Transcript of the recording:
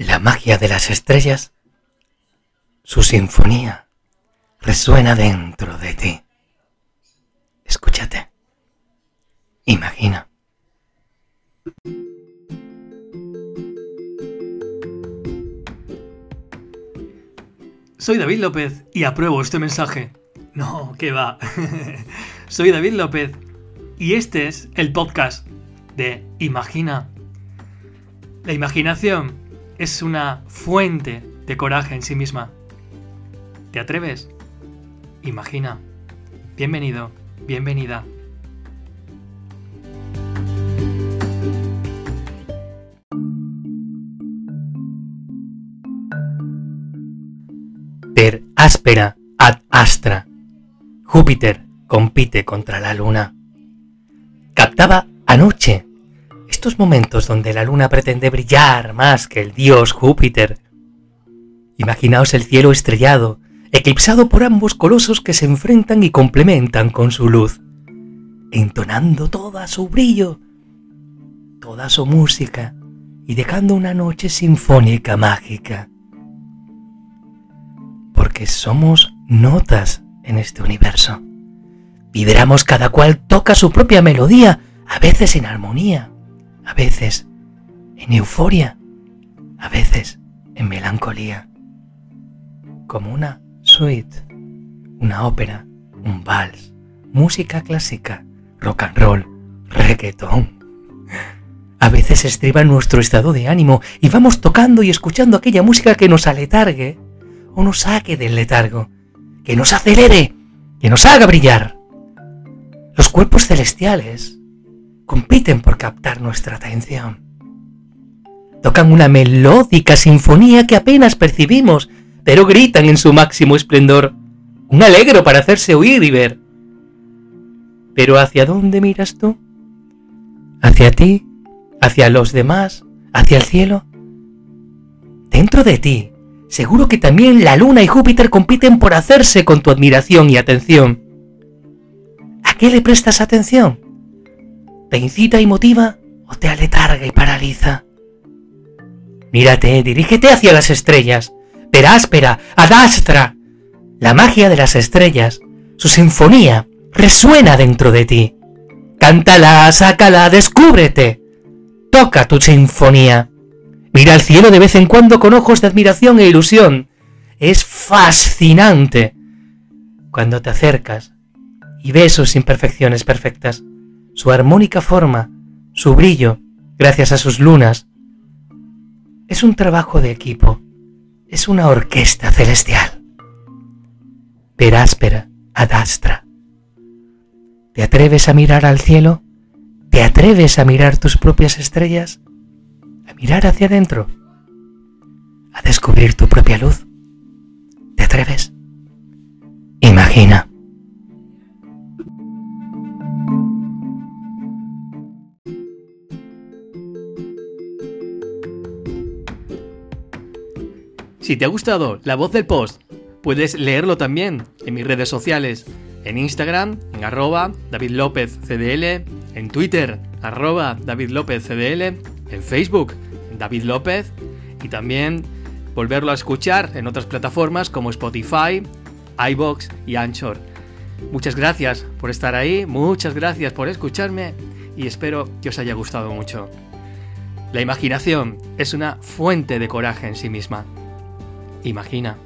La magia de las estrellas, su sinfonía, resuena dentro de ti. Escúchate. Imagina. Soy David López y apruebo este mensaje. No, que va. Soy David López y este es el podcast de Imagina. La imaginación es una fuente de coraje en sí misma. ¿Te atreves? Imagina. Bienvenido, bienvenida. Per áspera ad astra. Júpiter compite contra la luna. Captaba anoche estos momentos donde la luna pretende brillar más que el dios Júpiter. Imaginaos el cielo estrellado, eclipsado por ambos colosos que se enfrentan y complementan con su luz, entonando toda su brillo, toda su música y dejando una noche sinfónica mágica. Porque somos notas en este universo. Vibramos cada cual toca su propia melodía, a veces en armonía, a veces en euforia, a veces en melancolía. Como una suite, una ópera, un vals, música clásica, rock and roll, reggaeton. A veces estriba nuestro estado de ánimo y vamos tocando y escuchando aquella música que nos aletargue o nos saque del letargo, que nos acelere, que nos haga brillar. Los cuerpos celestiales compiten por captar nuestra atención. Tocan una melódica sinfonía que apenas percibimos, pero gritan en su máximo esplendor. Un alegro para hacerse oír y ver. Pero ¿hacia dónde miras tú? ¿Hacia ti? ¿Hacia los demás? ¿Hacia el cielo? Dentro de ti, seguro que también la Luna y Júpiter compiten por hacerse con tu admiración y atención. ¿A qué le prestas atención? ¿Te incita y motiva o te aletarga y paraliza? Mírate, dirígete hacia las estrellas, peráspera, adastra. La magia de las estrellas, su sinfonía, resuena dentro de ti. Cántala, sácala, descúbrete. Toca tu sinfonía. Mira al cielo de vez en cuando con ojos de admiración e ilusión. Es fascinante cuando te acercas y ves sus imperfecciones perfectas, su armónica forma, su brillo, gracias a sus lunas. Es un trabajo de equipo, es una orquesta celestial. Peráspera ad astra. ¿Te atreves a mirar al cielo? ¿Te atreves a mirar tus propias estrellas? ¿A mirar hacia adentro? ¿A descubrir tu propia luz? ¿Te atreves? Imagina. Si te ha gustado la voz del post, puedes leerlo también en mis redes sociales, en Instagram, en arroba David López en Twitter, arroba David en Facebook, David López, y también volverlo a escuchar en otras plataformas como Spotify, iBox y Anchor. Muchas gracias por estar ahí, muchas gracias por escucharme y espero que os haya gustado mucho. La imaginación es una fuente de coraje en sí misma. Imagina